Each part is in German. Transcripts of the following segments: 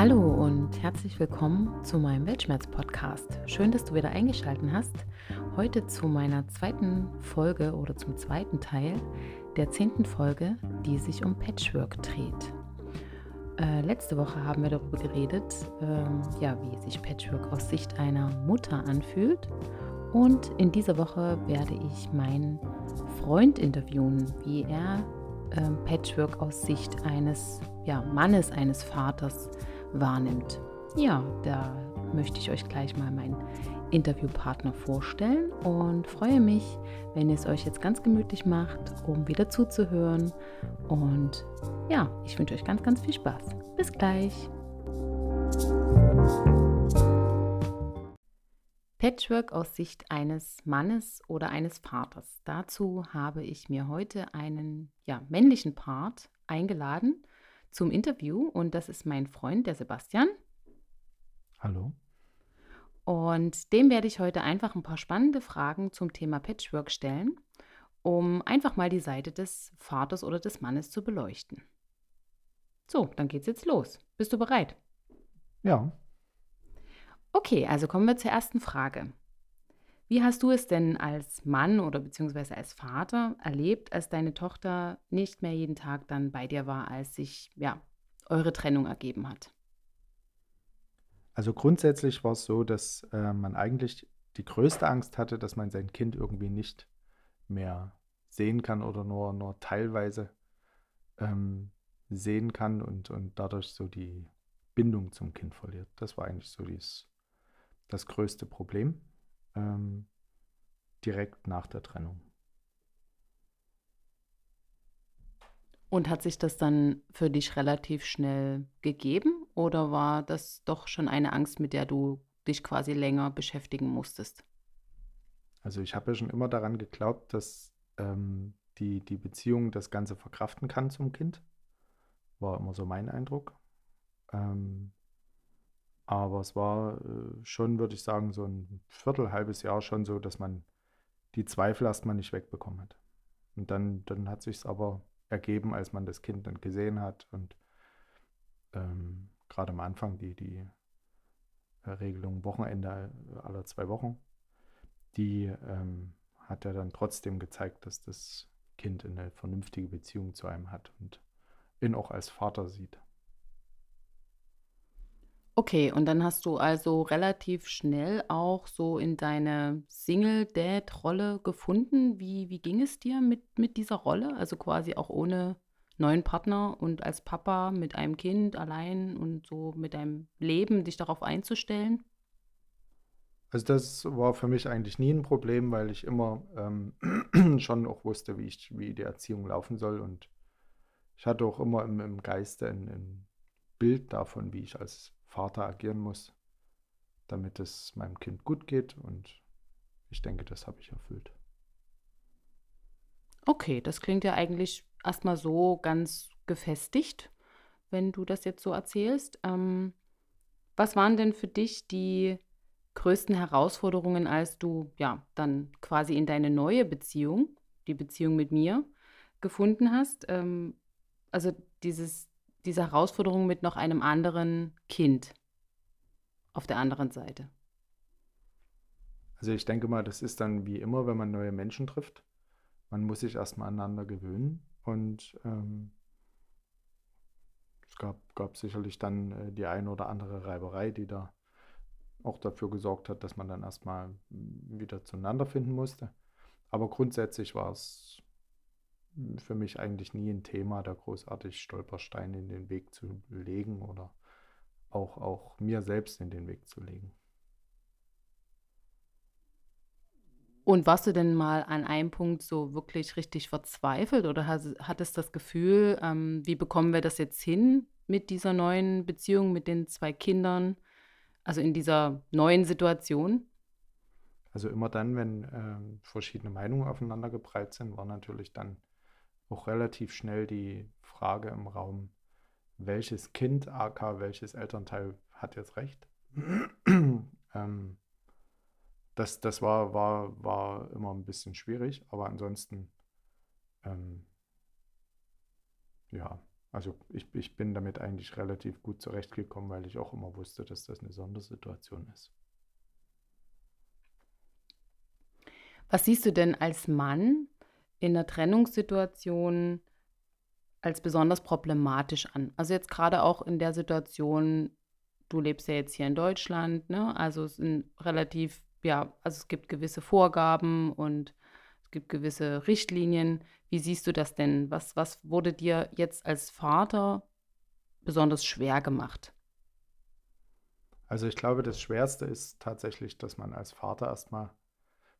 Hallo und herzlich willkommen zu meinem Weltschmerz-Podcast. Schön, dass du wieder eingeschaltet hast. Heute zu meiner zweiten Folge oder zum zweiten Teil der zehnten Folge, die sich um Patchwork dreht. Äh, letzte Woche haben wir darüber geredet, äh, ja, wie sich Patchwork aus Sicht einer Mutter anfühlt. Und in dieser Woche werde ich meinen Freund interviewen, wie er äh, Patchwork aus Sicht eines ja, Mannes, eines Vaters wahrnimmt. Ja, da möchte ich euch gleich mal meinen Interviewpartner vorstellen und freue mich, wenn ihr es euch jetzt ganz gemütlich macht, um wieder zuzuhören. Und ja, ich wünsche euch ganz, ganz viel Spaß. Bis gleich. Patchwork aus Sicht eines Mannes oder eines Vaters. Dazu habe ich mir heute einen ja, männlichen Part eingeladen zum Interview und das ist mein Freund, der Sebastian. Hallo. Und dem werde ich heute einfach ein paar spannende Fragen zum Thema Patchwork stellen, um einfach mal die Seite des Vaters oder des Mannes zu beleuchten. So, dann geht's jetzt los. Bist du bereit? Ja. Okay, also kommen wir zur ersten Frage. Wie hast du es denn als Mann oder beziehungsweise als Vater erlebt, als deine Tochter nicht mehr jeden Tag dann bei dir war, als sich ja eure Trennung ergeben hat? Also grundsätzlich war es so, dass äh, man eigentlich die größte Angst hatte, dass man sein Kind irgendwie nicht mehr sehen kann oder nur, nur teilweise ähm, sehen kann und, und dadurch so die Bindung zum Kind verliert. Das war eigentlich so dies, das größte Problem ähm, direkt nach der Trennung. Und hat sich das dann für dich relativ schnell gegeben oder war das doch schon eine Angst, mit der du dich quasi länger beschäftigen musstest? Also ich habe ja schon immer daran geglaubt, dass ähm, die, die Beziehung das Ganze verkraften kann zum Kind. War immer so mein Eindruck. Ähm, aber es war äh, schon, würde ich sagen, so ein Viertel, halbes Jahr schon so, dass man die Zweifel erstmal nicht wegbekommen hat. Und dann, dann hat sich es aber ergeben, als man das Kind dann gesehen hat und ähm, gerade am Anfang die, die Regelung Wochenende aller zwei Wochen, die ähm, hat er dann trotzdem gezeigt, dass das Kind eine vernünftige Beziehung zu einem hat und ihn auch als Vater sieht. Okay, und dann hast du also relativ schnell auch so in deine Single-Dad-Rolle gefunden. Wie, wie ging es dir mit, mit dieser Rolle? Also quasi auch ohne neuen Partner und als Papa mit einem Kind allein und so mit deinem Leben, dich darauf einzustellen? Also das war für mich eigentlich nie ein Problem, weil ich immer ähm, schon auch wusste, wie ich, wie die Erziehung laufen soll. Und ich hatte auch immer im, im Geiste ein, ein Bild davon, wie ich als Vater agieren muss, damit es meinem Kind gut geht. Und ich denke, das habe ich erfüllt. Okay, das klingt ja eigentlich erstmal so ganz gefestigt, wenn du das jetzt so erzählst. Ähm, was waren denn für dich die größten Herausforderungen, als du ja dann quasi in deine neue Beziehung, die Beziehung mit mir, gefunden hast? Ähm, also dieses diese Herausforderung mit noch einem anderen Kind auf der anderen Seite? Also ich denke mal, das ist dann wie immer, wenn man neue Menschen trifft. Man muss sich erstmal aneinander gewöhnen und ähm, es gab, gab sicherlich dann äh, die eine oder andere Reiberei, die da auch dafür gesorgt hat, dass man dann erstmal wieder zueinander finden musste. Aber grundsätzlich war es für mich eigentlich nie ein Thema, da großartig Stolpersteine in den Weg zu legen oder auch, auch mir selbst in den Weg zu legen. Und warst du denn mal an einem Punkt so wirklich richtig verzweifelt oder hattest das Gefühl, ähm, wie bekommen wir das jetzt hin mit dieser neuen Beziehung mit den zwei Kindern, also in dieser neuen Situation? Also immer dann, wenn äh, verschiedene Meinungen aufeinander geprallt sind, war natürlich dann auch relativ schnell die Frage im Raum, welches Kind, AK, welches Elternteil hat jetzt recht. ähm, das das war, war, war immer ein bisschen schwierig, aber ansonsten, ähm, ja, Also ich, ich bin damit eigentlich relativ gut zurechtgekommen, weil ich auch immer wusste, dass das eine Sondersituation ist. Was siehst du denn als Mann in einer Trennungssituation als besonders problematisch an? Also jetzt gerade auch in der Situation, du lebst ja jetzt hier in Deutschland, ne? Also es sind relativ, ja, also es gibt gewisse Vorgaben und es gibt gewisse Richtlinien. Wie siehst du das denn? Was, was wurde dir jetzt als Vater besonders schwer gemacht? Also ich glaube, das Schwerste ist tatsächlich, dass man als Vater erstmal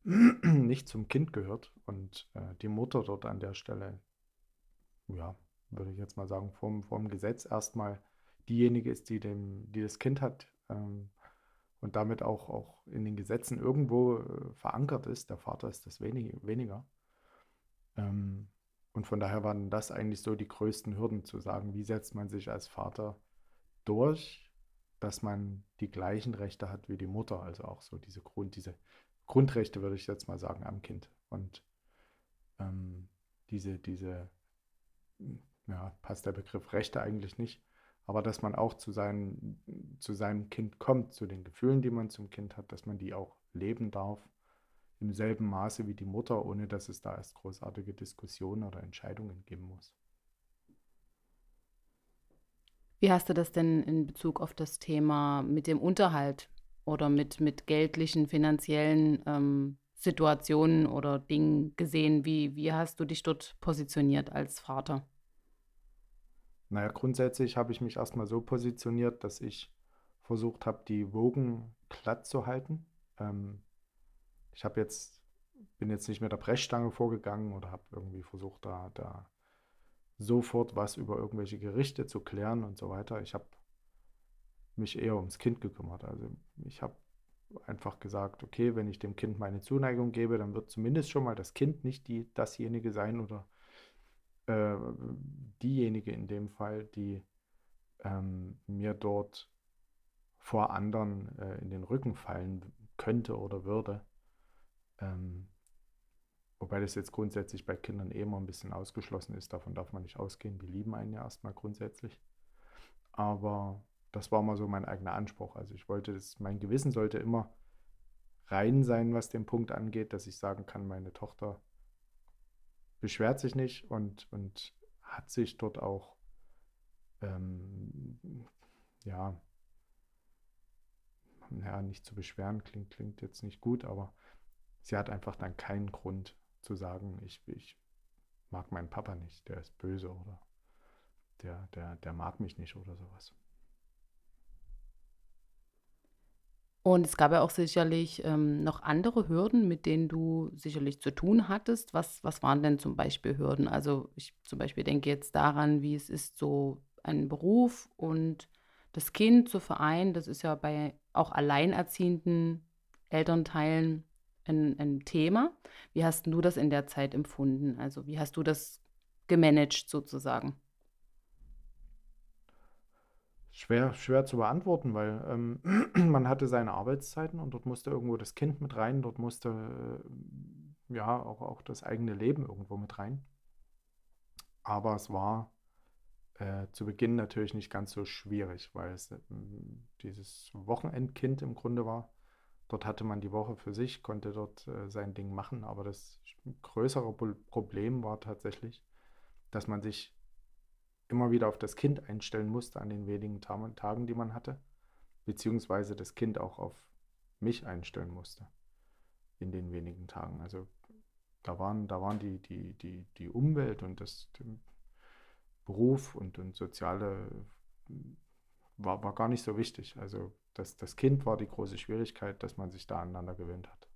nicht zum Kind gehört und äh, die Mutter dort an der Stelle, ja, würde ich jetzt mal sagen, vom, vom Gesetz erstmal diejenige ist, die, dem, die das Kind hat ähm, und damit auch, auch in den Gesetzen irgendwo äh, verankert ist. Der Vater ist das wenig, weniger. Ähm, und von daher waren das eigentlich so die größten Hürden zu sagen, wie setzt man sich als Vater durch, dass man die gleichen Rechte hat wie die Mutter, also auch so diese Grund, diese Grundrechte, würde ich jetzt mal sagen, am Kind. Und ähm, diese, diese, ja, passt der Begriff Rechte eigentlich nicht, aber dass man auch zu, seinen, zu seinem Kind kommt, zu den Gefühlen, die man zum Kind hat, dass man die auch leben darf, im selben Maße wie die Mutter, ohne dass es da erst großartige Diskussionen oder Entscheidungen geben muss. Wie hast du das denn in Bezug auf das Thema mit dem Unterhalt oder mit, mit geldlichen, finanziellen ähm, Situationen oder Dingen gesehen? Wie, wie hast du dich dort positioniert als Vater? Naja, grundsätzlich habe ich mich erstmal so positioniert, dass ich versucht habe, die Wogen glatt zu halten. Ähm, ich habe jetzt, bin jetzt nicht mit der Brechstange vorgegangen oder habe irgendwie versucht, da, da sofort was über irgendwelche Gerichte zu klären und so weiter. Ich habe mich eher ums Kind gekümmert. Also ich habe einfach gesagt, okay, wenn ich dem Kind meine Zuneigung gebe, dann wird zumindest schon mal das Kind nicht die, dasjenige sein oder äh, diejenige in dem Fall, die ähm, mir dort vor anderen äh, in den Rücken fallen könnte oder würde. Ähm, wobei das jetzt grundsätzlich bei Kindern eh immer ein bisschen ausgeschlossen ist. Davon darf man nicht ausgehen. Die lieben einen ja erstmal grundsätzlich. Aber das war mal so mein eigener Anspruch. Also ich wollte, das, mein Gewissen sollte immer rein sein, was den Punkt angeht, dass ich sagen kann, meine Tochter beschwert sich nicht und, und hat sich dort auch, ähm, ja, ja, nicht zu beschweren, klingt, klingt jetzt nicht gut, aber sie hat einfach dann keinen Grund zu sagen, ich, ich mag meinen Papa nicht, der ist böse oder der, der, der mag mich nicht oder sowas. Und es gab ja auch sicherlich ähm, noch andere Hürden, mit denen du sicherlich zu tun hattest. Was, was waren denn zum Beispiel Hürden? Also ich zum Beispiel denke jetzt daran, wie es ist, so einen Beruf und das Kind zu vereinen. Das ist ja bei auch alleinerziehenden Elternteilen ein, ein Thema. Wie hast du das in der Zeit empfunden? Also wie hast du das gemanagt sozusagen? Schwer, schwer zu beantworten, weil ähm, man hatte seine Arbeitszeiten und dort musste irgendwo das Kind mit rein, dort musste äh, ja auch, auch das eigene Leben irgendwo mit rein. Aber es war äh, zu Beginn natürlich nicht ganz so schwierig, weil es äh, dieses Wochenendkind im Grunde war. Dort hatte man die Woche für sich, konnte dort äh, sein Ding machen, aber das größere Problem war tatsächlich, dass man sich immer wieder auf das Kind einstellen musste an den wenigen Tagen, die man hatte, beziehungsweise das Kind auch auf mich einstellen musste in den wenigen Tagen. Also da waren, da waren die, die, die, die Umwelt und das Beruf und, und soziale war, war gar nicht so wichtig. Also das, das Kind war die große Schwierigkeit, dass man sich da aneinander gewöhnt hat.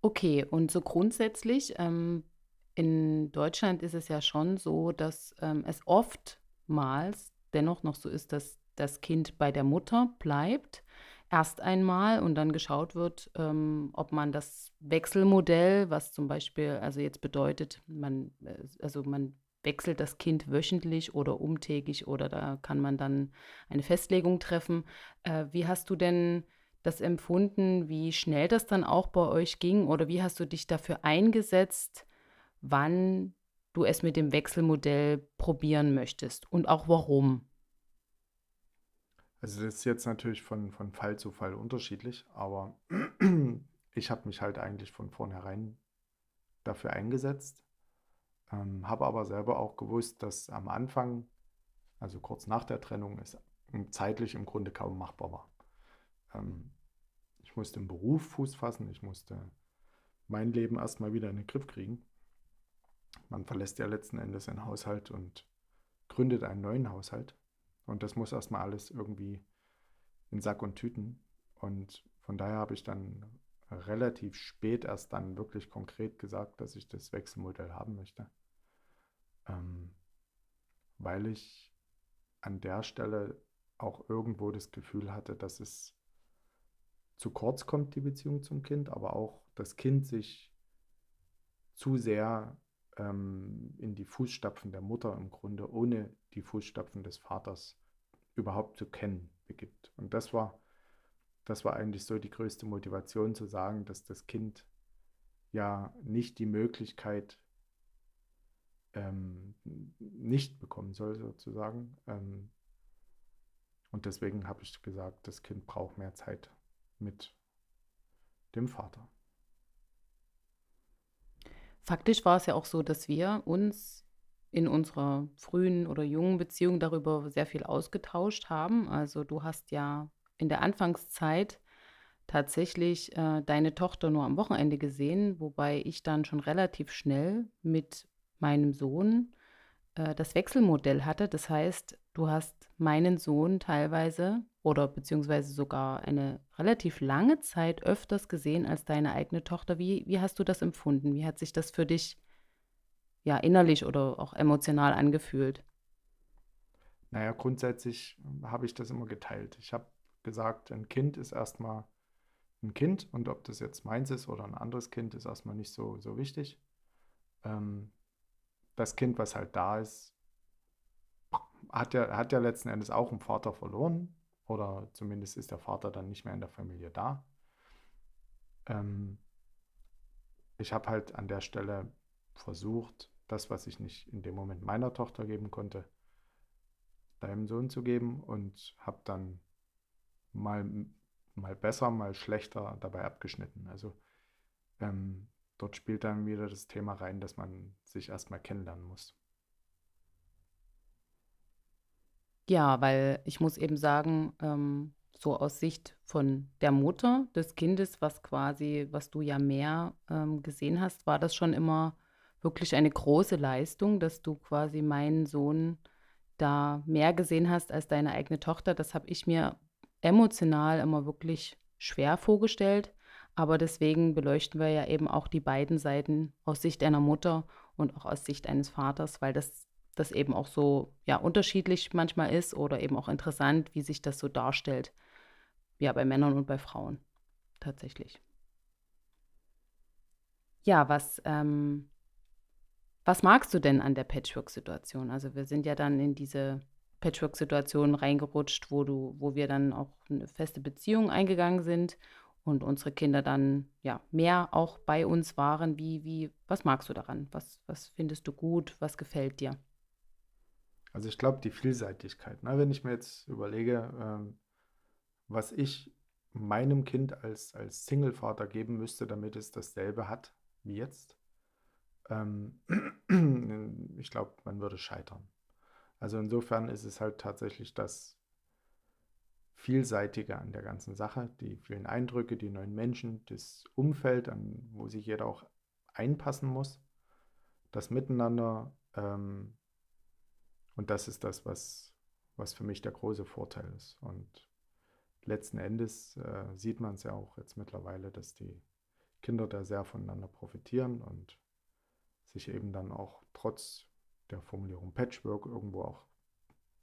Okay, und so grundsätzlich ähm, in Deutschland ist es ja schon so, dass ähm, es oftmals dennoch noch so ist, dass das Kind bei der Mutter bleibt, erst einmal und dann geschaut wird, ähm, ob man das Wechselmodell, was zum Beispiel, also jetzt bedeutet, man, äh, also man wechselt das Kind wöchentlich oder umtägig oder da kann man dann eine Festlegung treffen. Äh, wie hast du denn das empfunden, wie schnell das dann auch bei euch ging oder wie hast du dich dafür eingesetzt, wann du es mit dem Wechselmodell probieren möchtest und auch warum? Also das ist jetzt natürlich von, von Fall zu Fall unterschiedlich, aber ich habe mich halt eigentlich von vornherein dafür eingesetzt, ähm, habe aber selber auch gewusst, dass am Anfang, also kurz nach der Trennung, es zeitlich im Grunde kaum machbar war. Ähm, ich musste im Beruf Fuß fassen, ich musste mein Leben erstmal wieder in den Griff kriegen. Man verlässt ja letzten Endes einen Haushalt und gründet einen neuen Haushalt. Und das muss erstmal alles irgendwie in Sack und Tüten. Und von daher habe ich dann relativ spät erst dann wirklich konkret gesagt, dass ich das Wechselmodell haben möchte. Ähm, weil ich an der Stelle auch irgendwo das Gefühl hatte, dass es zu kurz kommt, die Beziehung zum Kind, aber auch das Kind sich zu sehr ähm, in die Fußstapfen der Mutter im Grunde, ohne die Fußstapfen des Vaters überhaupt zu kennen, begibt. Und das war, das war eigentlich so die größte Motivation zu sagen, dass das Kind ja nicht die Möglichkeit ähm, nicht bekommen soll, sozusagen. Ähm, und deswegen habe ich gesagt, das Kind braucht mehr Zeit mit dem Vater. Faktisch war es ja auch so, dass wir uns in unserer frühen oder jungen Beziehung darüber sehr viel ausgetauscht haben. Also du hast ja in der Anfangszeit tatsächlich äh, deine Tochter nur am Wochenende gesehen, wobei ich dann schon relativ schnell mit meinem Sohn äh, das Wechselmodell hatte. Das heißt, du hast meinen Sohn teilweise oder beziehungsweise sogar eine relativ lange Zeit öfters gesehen als deine eigene Tochter. Wie, wie hast du das empfunden? Wie hat sich das für dich ja innerlich oder auch emotional angefühlt? Naja, grundsätzlich habe ich das immer geteilt. Ich habe gesagt, ein Kind ist erstmal ein Kind und ob das jetzt meins ist oder ein anderes Kind, ist erstmal nicht so, so wichtig. Ähm, das Kind, was halt da ist, hat ja, hat ja letzten Endes auch einen Vater verloren. Oder zumindest ist der Vater dann nicht mehr in der Familie da. Ähm, ich habe halt an der Stelle versucht, das, was ich nicht in dem Moment meiner Tochter geben konnte, deinem Sohn zu geben und habe dann mal, mal besser, mal schlechter dabei abgeschnitten. Also ähm, dort spielt dann wieder das Thema rein, dass man sich erstmal kennenlernen muss. Ja, weil ich muss eben sagen, ähm, so aus Sicht von der Mutter des Kindes, was quasi, was du ja mehr ähm, gesehen hast, war das schon immer wirklich eine große Leistung, dass du quasi meinen Sohn da mehr gesehen hast als deine eigene Tochter. Das habe ich mir emotional immer wirklich schwer vorgestellt. Aber deswegen beleuchten wir ja eben auch die beiden Seiten aus Sicht einer Mutter und auch aus Sicht eines Vaters, weil das das eben auch so ja, unterschiedlich manchmal ist oder eben auch interessant, wie sich das so darstellt. Ja, bei Männern und bei Frauen tatsächlich. Ja, was, ähm, was magst du denn an der Patchwork-Situation? Also wir sind ja dann in diese Patchwork-Situation reingerutscht, wo du, wo wir dann auch eine feste Beziehung eingegangen sind und unsere Kinder dann ja mehr auch bei uns waren. Wie, wie, was magst du daran? Was, was findest du gut? Was gefällt dir? Also ich glaube, die Vielseitigkeit. Ne? Wenn ich mir jetzt überlege, ähm, was ich meinem Kind als, als Single-Vater geben müsste, damit es dasselbe hat wie jetzt, ähm, ich glaube, man würde scheitern. Also insofern ist es halt tatsächlich das Vielseitige an der ganzen Sache, die vielen Eindrücke, die neuen Menschen, das Umfeld, an wo sich jeder auch einpassen muss, das Miteinander, ähm, und das ist das, was, was für mich der große Vorteil ist. Und letzten Endes äh, sieht man es ja auch jetzt mittlerweile, dass die Kinder da sehr voneinander profitieren und sich eben dann auch trotz der Formulierung Patchwork irgendwo auch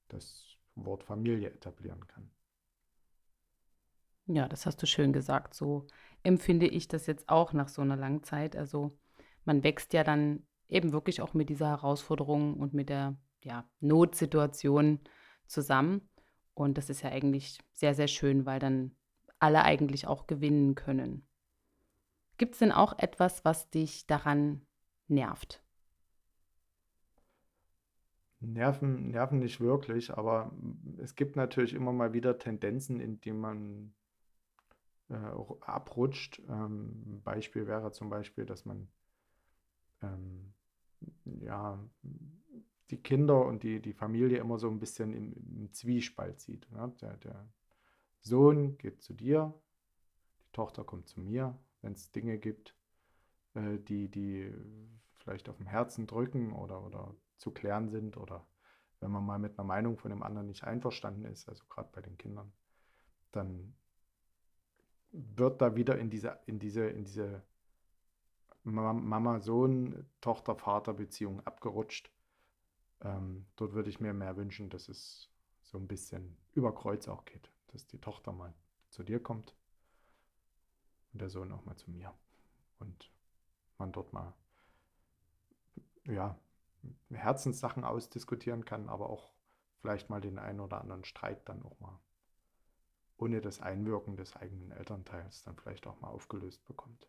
das Wort Familie etablieren kann. Ja, das hast du schön gesagt. So empfinde ich das jetzt auch nach so einer langen Zeit. Also man wächst ja dann eben wirklich auch mit dieser Herausforderung und mit der ja, Notsituation zusammen. Und das ist ja eigentlich sehr, sehr schön, weil dann alle eigentlich auch gewinnen können. Gibt es denn auch etwas, was dich daran nervt? Nerven, Nerven nicht wirklich, aber es gibt natürlich immer mal wieder Tendenzen, in die man äh, abrutscht. Ähm, Beispiel wäre zum Beispiel, dass man ähm, ja, die Kinder und die, die Familie immer so ein bisschen im, im Zwiespalt sieht. Ne? Der, der Sohn geht zu dir, die Tochter kommt zu mir, wenn es Dinge gibt, äh, die, die vielleicht auf dem Herzen drücken oder, oder zu klären sind oder wenn man mal mit einer Meinung von dem anderen nicht einverstanden ist, also gerade bei den Kindern, dann wird da wieder in diese, in diese, in diese Mama-Sohn, Tochter-Vater-Beziehung abgerutscht. Ähm, dort würde ich mir mehr wünschen, dass es so ein bisschen über Kreuz auch geht, dass die Tochter mal zu dir kommt und der Sohn auch mal zu mir und man dort mal ja, Herzenssachen ausdiskutieren kann, aber auch vielleicht mal den einen oder anderen Streit dann auch mal ohne das Einwirken des eigenen Elternteils dann vielleicht auch mal aufgelöst bekommt.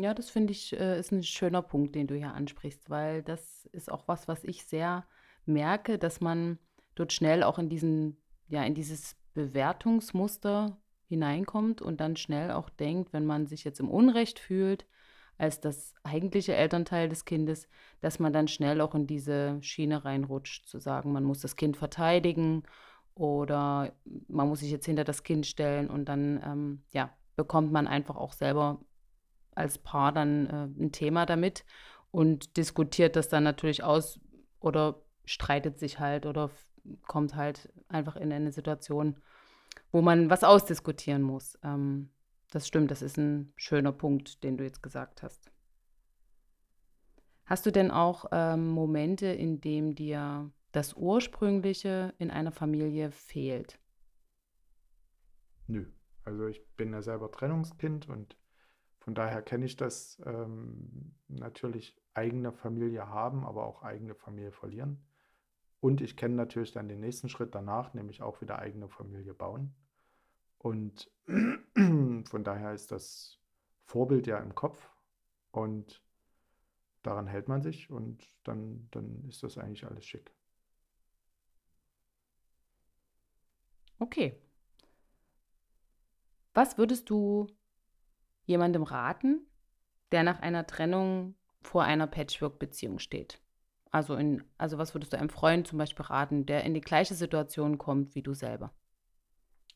Ja, das finde ich, äh, ist ein schöner Punkt, den du hier ansprichst, weil das ist auch was, was ich sehr merke, dass man dort schnell auch in diesen, ja, in dieses Bewertungsmuster hineinkommt und dann schnell auch denkt, wenn man sich jetzt im Unrecht fühlt, als das eigentliche Elternteil des Kindes, dass man dann schnell auch in diese Schiene reinrutscht, zu sagen, man muss das Kind verteidigen oder man muss sich jetzt hinter das Kind stellen und dann ähm, ja, bekommt man einfach auch selber als Paar dann äh, ein Thema damit und diskutiert das dann natürlich aus oder streitet sich halt oder kommt halt einfach in eine Situation, wo man was ausdiskutieren muss. Ähm, das stimmt, das ist ein schöner Punkt, den du jetzt gesagt hast. Hast du denn auch ähm, Momente, in denen dir das Ursprüngliche in einer Familie fehlt? Nö. Also ich bin ja selber Trennungskind und von daher kenne ich das ähm, natürlich eigene Familie haben, aber auch eigene Familie verlieren. Und ich kenne natürlich dann den nächsten Schritt danach, nämlich auch wieder eigene Familie bauen. Und von daher ist das Vorbild ja im Kopf und daran hält man sich und dann, dann ist das eigentlich alles schick. Okay. Was würdest du jemandem raten, der nach einer Trennung vor einer Patchwork-Beziehung steht? Also, in, also was würdest du einem Freund zum Beispiel raten, der in die gleiche Situation kommt wie du selber?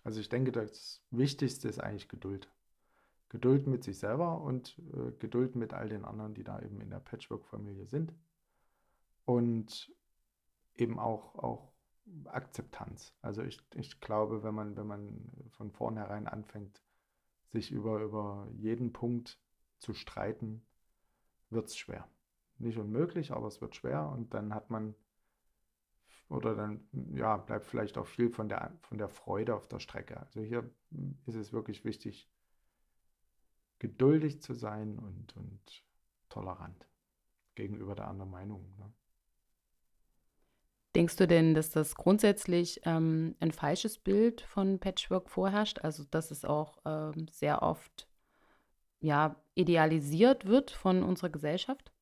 Also ich denke, das Wichtigste ist eigentlich Geduld. Geduld mit sich selber und äh, Geduld mit all den anderen, die da eben in der Patchwork-Familie sind. Und eben auch, auch Akzeptanz. Also ich, ich glaube, wenn man, wenn man von vornherein anfängt, sich über, über jeden Punkt zu streiten, wird es schwer. Nicht unmöglich, aber es wird schwer und dann hat man oder dann ja, bleibt vielleicht auch viel von der, von der Freude auf der Strecke. Also hier ist es wirklich wichtig, geduldig zu sein und, und tolerant gegenüber der anderen Meinung. Ne? Denkst du denn, dass das grundsätzlich ähm, ein falsches Bild von Patchwork vorherrscht? Also, dass es auch ähm, sehr oft ja, idealisiert wird von unserer Gesellschaft?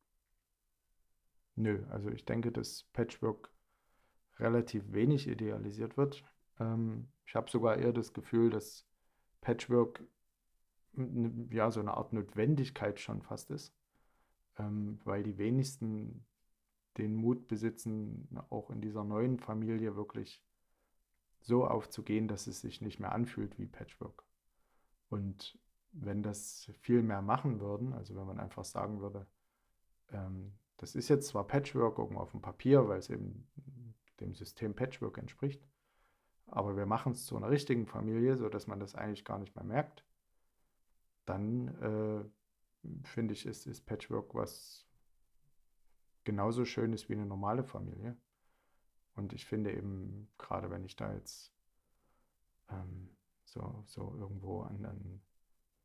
Nö, also ich denke, dass Patchwork relativ wenig idealisiert wird. Ähm, ich habe sogar eher das Gefühl, dass Patchwork ja so eine Art Notwendigkeit schon fast ist, ähm, weil die wenigsten den Mut besitzen, auch in dieser neuen Familie wirklich so aufzugehen, dass es sich nicht mehr anfühlt wie Patchwork. Und wenn das viel mehr machen würden, also wenn man einfach sagen würde, ähm, das ist jetzt zwar Patchwork irgendwo auf dem Papier, weil es eben dem System Patchwork entspricht. Aber wir machen es zu einer richtigen Familie, sodass man das eigentlich gar nicht mehr merkt. Dann äh, finde ich, ist, ist Patchwork was genauso schön ist wie eine normale Familie. Und ich finde eben, gerade wenn ich da jetzt ähm, so, so irgendwo an, an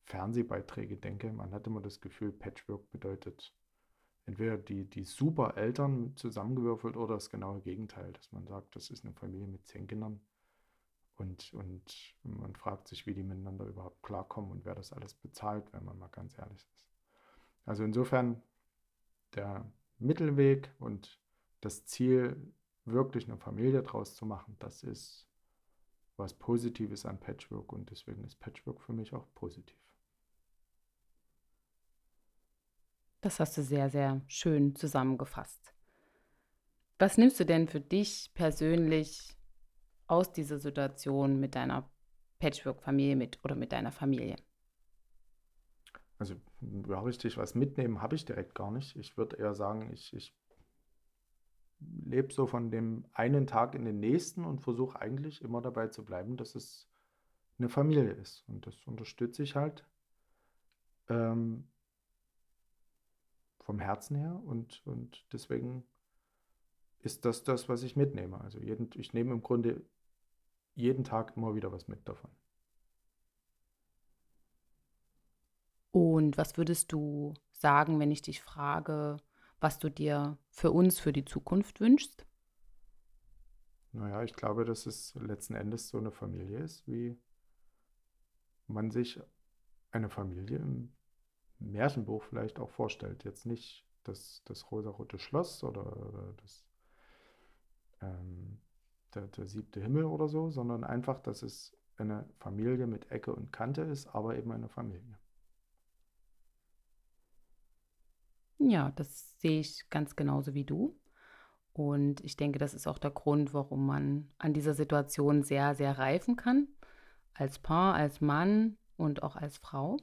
Fernsehbeiträge denke, man hat immer das Gefühl, Patchwork bedeutet entweder die, die super Eltern zusammengewürfelt oder das genaue Gegenteil, dass man sagt, das ist eine Familie mit zehn Kindern und, und man fragt sich, wie die miteinander überhaupt klarkommen und wer das alles bezahlt, wenn man mal ganz ehrlich ist. Also insofern der Mittelweg und das Ziel, wirklich eine Familie draus zu machen, das ist was Positives an Patchwork und deswegen ist Patchwork für mich auch positiv. Das hast du sehr, sehr schön zusammengefasst. Was nimmst du denn für dich persönlich aus dieser Situation mit deiner Patchwork-Familie mit oder mit deiner Familie? Also, ja, richtig, was mitnehmen habe ich direkt gar nicht. Ich würde eher sagen, ich, ich lebe so von dem einen Tag in den nächsten und versuche eigentlich immer dabei zu bleiben, dass es eine Familie ist. Und das unterstütze ich halt ähm, vom Herzen her und, und deswegen ist das das, was ich mitnehme. Also jeden, ich nehme im Grunde jeden Tag immer wieder was mit davon. Und was würdest du sagen, wenn ich dich frage, was du dir für uns, für die Zukunft wünschst? Naja, ich glaube, dass es letzten Endes so eine Familie ist, wie man sich eine Familie im Märchenbuch vielleicht auch vorstellt. Jetzt nicht das, das rosarote Schloss oder das, ähm, der, der siebte Himmel oder so, sondern einfach, dass es eine Familie mit Ecke und Kante ist, aber eben eine Familie. Ja, das sehe ich ganz genauso wie du. Und ich denke, das ist auch der Grund, warum man an dieser Situation sehr, sehr reifen kann. Als Paar, als Mann und auch als Frau.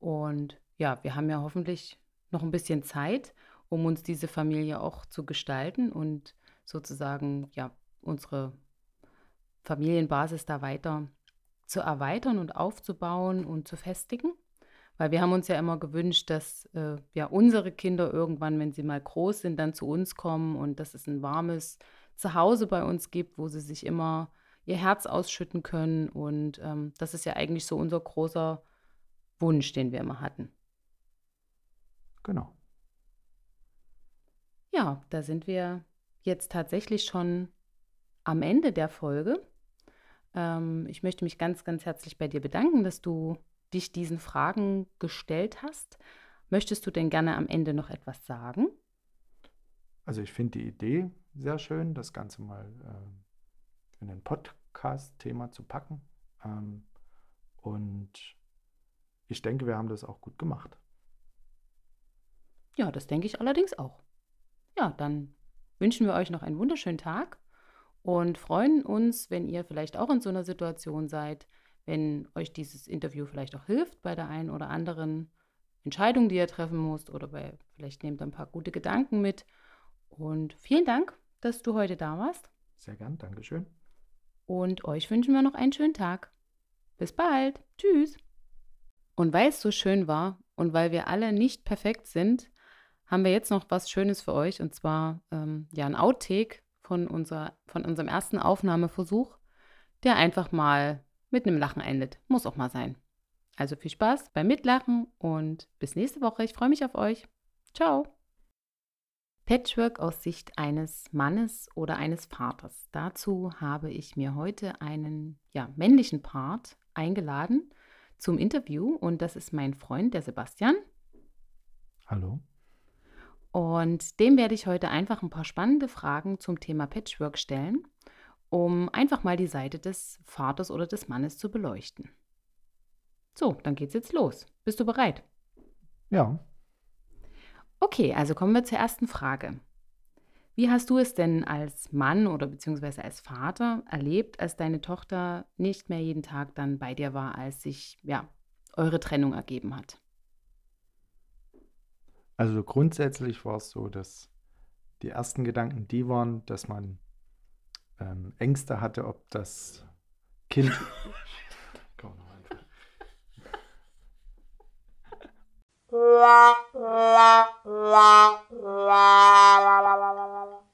Und ja, wir haben ja hoffentlich noch ein bisschen Zeit, um uns diese Familie auch zu gestalten und sozusagen ja unsere Familienbasis da weiter zu erweitern und aufzubauen und zu festigen. Weil wir haben uns ja immer gewünscht, dass äh, ja unsere Kinder irgendwann, wenn sie mal groß sind, dann zu uns kommen und dass es ein warmes Zuhause bei uns gibt, wo sie sich immer ihr Herz ausschütten können. Und ähm, das ist ja eigentlich so unser großer Wunsch, den wir immer hatten. Genau. Ja, da sind wir jetzt tatsächlich schon am Ende der Folge. Ähm, ich möchte mich ganz, ganz herzlich bei dir bedanken, dass du dich diesen Fragen gestellt hast. Möchtest du denn gerne am Ende noch etwas sagen? Also ich finde die Idee sehr schön, das Ganze mal äh, in ein Podcast-Thema zu packen. Ähm, und ich denke, wir haben das auch gut gemacht. Ja, das denke ich allerdings auch. Ja, dann wünschen wir euch noch einen wunderschönen Tag und freuen uns, wenn ihr vielleicht auch in so einer Situation seid, wenn euch dieses Interview vielleicht auch hilft bei der einen oder anderen Entscheidung, die ihr treffen müsst oder bei, vielleicht nehmt ihr ein paar gute Gedanken mit. Und vielen Dank, dass du heute da warst. Sehr gern, Dankeschön. Und euch wünschen wir noch einen schönen Tag. Bis bald. Tschüss. Und weil es so schön war und weil wir alle nicht perfekt sind, haben wir jetzt noch was Schönes für euch und zwar ähm, ja ein Outtake von, unser, von unserem ersten Aufnahmeversuch, der einfach mal mit einem Lachen endet. Muss auch mal sein. Also viel Spaß beim Mitlachen und bis nächste Woche. Ich freue mich auf euch. Ciao. Patchwork aus Sicht eines Mannes oder eines Vaters. Dazu habe ich mir heute einen ja, männlichen Part eingeladen zum Interview und das ist mein Freund, der Sebastian. Hallo. Und dem werde ich heute einfach ein paar spannende Fragen zum Thema Patchwork stellen um einfach mal die Seite des Vaters oder des Mannes zu beleuchten. So, dann geht's jetzt los. Bist du bereit? Ja. Okay, also kommen wir zur ersten Frage. Wie hast du es denn als Mann oder beziehungsweise als Vater erlebt, als deine Tochter nicht mehr jeden Tag dann bei dir war, als sich ja eure Trennung ergeben hat? Also grundsätzlich war es so, dass die ersten Gedanken die waren, dass man ähm, Ängste hatte, ob das Kind.